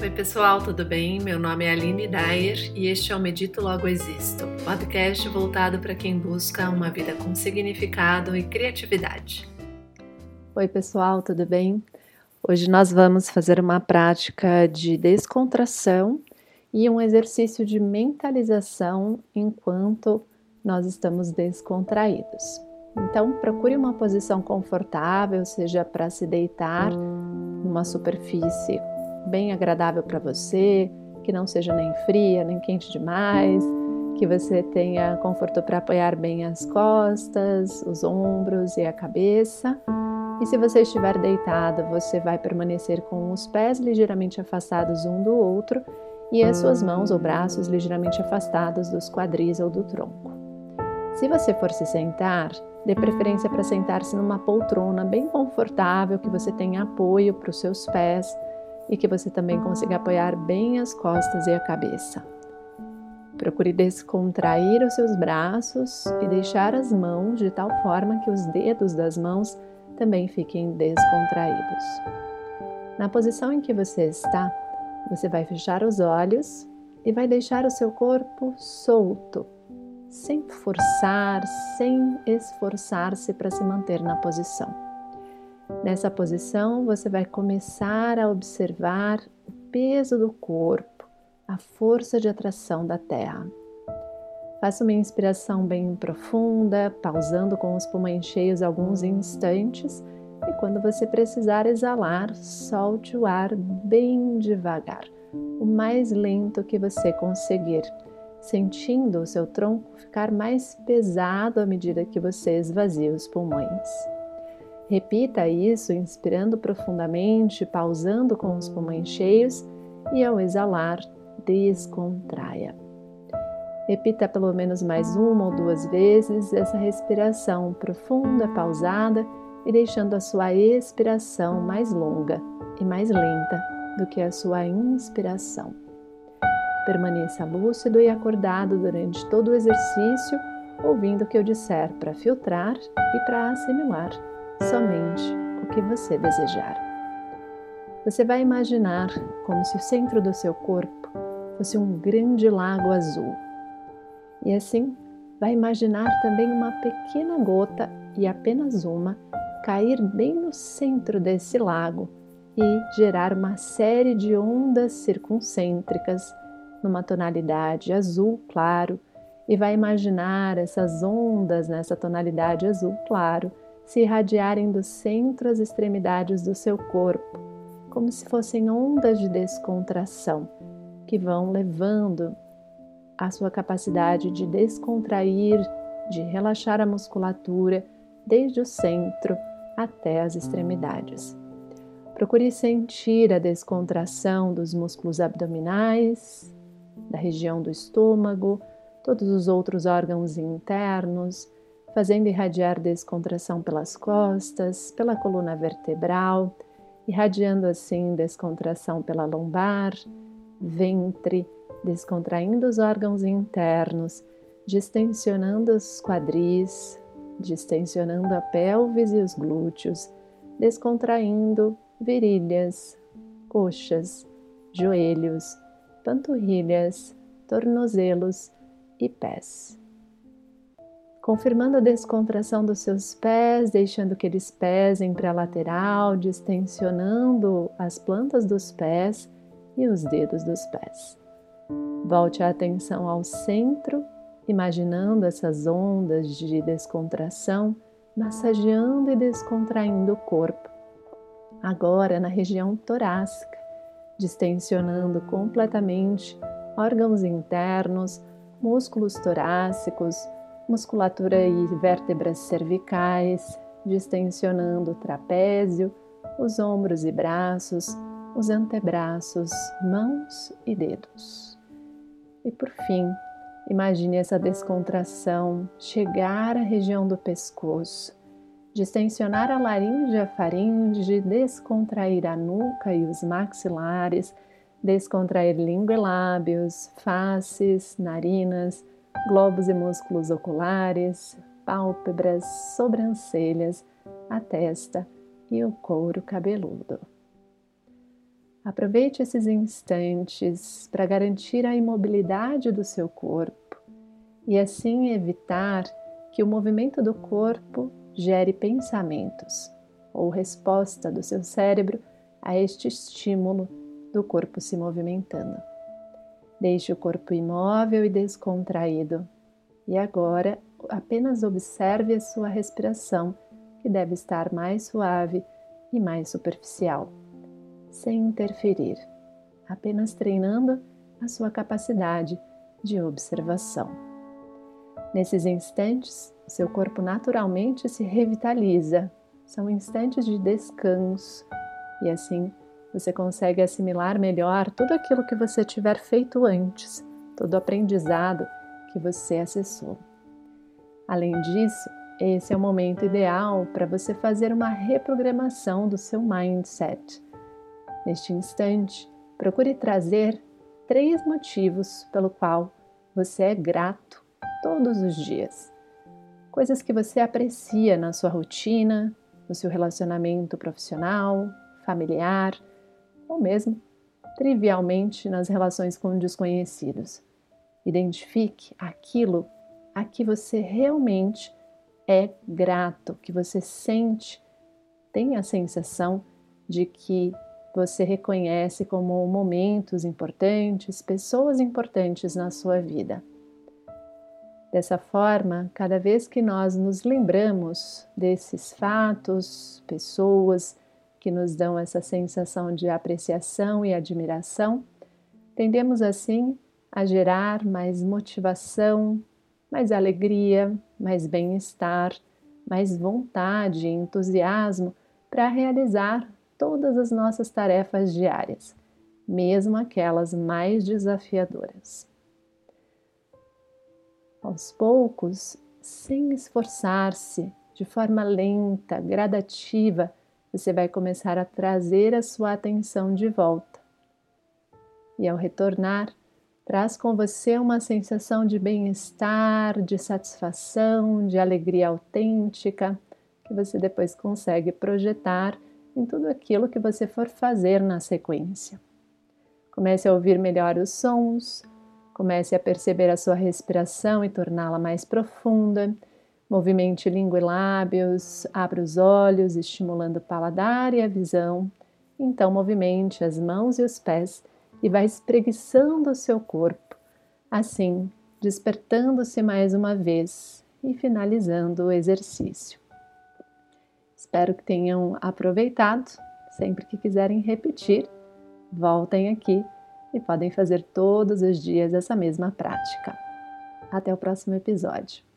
Oi, pessoal, tudo bem? Meu nome é Aline Dyer e este é o Medito Logo Existo, podcast voltado para quem busca uma vida com significado e criatividade. Oi, pessoal, tudo bem? Hoje nós vamos fazer uma prática de descontração e um exercício de mentalização enquanto nós estamos descontraídos. Então, procure uma posição confortável, seja para se deitar numa superfície bem agradável para você, que não seja nem fria, nem quente demais, que você tenha conforto para apoiar bem as costas, os ombros e a cabeça. E se você estiver deitado, você vai permanecer com os pés ligeiramente afastados um do outro e as suas mãos ou braços ligeiramente afastados dos quadris ou do tronco. Se você for se sentar, dê preferência para sentar-se numa poltrona bem confortável, que você tenha apoio para os seus pés e que você também consiga apoiar bem as costas e a cabeça. Procure descontrair os seus braços e deixar as mãos de tal forma que os dedos das mãos também fiquem descontraídos. Na posição em que você está, você vai fechar os olhos e vai deixar o seu corpo solto, sem forçar, sem esforçar-se para se manter na posição. Nessa posição, você vai começar a observar o peso do corpo, a força de atração da Terra. Faça uma inspiração bem profunda, pausando com os pulmões cheios alguns instantes, e quando você precisar exalar, solte o ar bem devagar, o mais lento que você conseguir, sentindo o seu tronco ficar mais pesado à medida que você esvazia os pulmões. Repita isso inspirando profundamente, pausando com os pulmões cheios e ao exalar, descontraia. Repita pelo menos mais uma ou duas vezes essa respiração profunda, pausada e deixando a sua expiração mais longa e mais lenta do que a sua inspiração. Permaneça lúcido e acordado durante todo o exercício, ouvindo o que eu disser para filtrar e para assimilar somente o que você desejar. Você vai imaginar como se o centro do seu corpo fosse um grande lago azul. E assim, vai imaginar também uma pequena gota, e apenas uma, cair bem no centro desse lago e gerar uma série de ondas circuncêntricas numa tonalidade azul claro, e vai imaginar essas ondas nessa tonalidade azul claro se irradiarem do centro às extremidades do seu corpo, como se fossem ondas de descontração que vão levando a sua capacidade de descontrair, de relaxar a musculatura desde o centro até as extremidades. Procure sentir a descontração dos músculos abdominais, da região do estômago, todos os outros órgãos internos fazendo irradiar descontração pelas costas, pela coluna vertebral, irradiando assim descontração pela lombar, ventre, descontraindo os órgãos internos, distensionando os quadris, distensionando a pelvis e os glúteos, descontraindo virilhas, coxas, joelhos, panturrilhas, tornozelos e pés confirmando a descontração dos seus pés, deixando que eles pesem para a lateral, distensionando as plantas dos pés e os dedos dos pés. Volte a atenção ao centro, imaginando essas ondas de descontração massageando e descontraindo o corpo. Agora na região torácica, distensionando completamente órgãos internos, músculos torácicos, musculatura e vértebras cervicais, distensionando o trapézio, os ombros e braços, os antebraços, mãos e dedos. E por fim, imagine essa descontração chegar à região do pescoço, distensionar a laringe e a faringe, descontrair a nuca e os maxilares, descontrair língua e lábios, faces, narinas, globos e músculos oculares, pálpebras, sobrancelhas, a testa e o couro cabeludo. Aproveite esses instantes para garantir a imobilidade do seu corpo e assim evitar que o movimento do corpo gere pensamentos ou resposta do seu cérebro a este estímulo do corpo se movimentando. Deixe o corpo imóvel e descontraído. E agora apenas observe a sua respiração, que deve estar mais suave e mais superficial, sem interferir, apenas treinando a sua capacidade de observação. Nesses instantes, seu corpo naturalmente se revitaliza. São instantes de descanso e assim você consegue assimilar melhor tudo aquilo que você tiver feito antes, todo o aprendizado que você acessou. Além disso, esse é o momento ideal para você fazer uma reprogramação do seu mindset. Neste instante, procure trazer três motivos pelo qual você é grato todos os dias. Coisas que você aprecia na sua rotina, no seu relacionamento profissional, familiar ou mesmo trivialmente nas relações com desconhecidos. Identifique aquilo a que você realmente é grato, que você sente, tem a sensação de que você reconhece como momentos importantes, pessoas importantes na sua vida. Dessa forma, cada vez que nós nos lembramos desses fatos, pessoas que nos dão essa sensação de apreciação e admiração, tendemos assim a gerar mais motivação, mais alegria, mais bem-estar, mais vontade e entusiasmo para realizar todas as nossas tarefas diárias, mesmo aquelas mais desafiadoras. Aos poucos, sem esforçar-se, de forma lenta, gradativa, você vai começar a trazer a sua atenção de volta. E ao retornar, traz com você uma sensação de bem-estar, de satisfação, de alegria autêntica, que você depois consegue projetar em tudo aquilo que você for fazer na sequência. Comece a ouvir melhor os sons, comece a perceber a sua respiração e torná-la mais profunda. Movimente língua e lábios, abra os olhos, estimulando o paladar e a visão. Então, movimente as mãos e os pés e vai espreguiçando o seu corpo, assim despertando-se mais uma vez e finalizando o exercício. Espero que tenham aproveitado. Sempre que quiserem repetir, voltem aqui e podem fazer todos os dias essa mesma prática. Até o próximo episódio.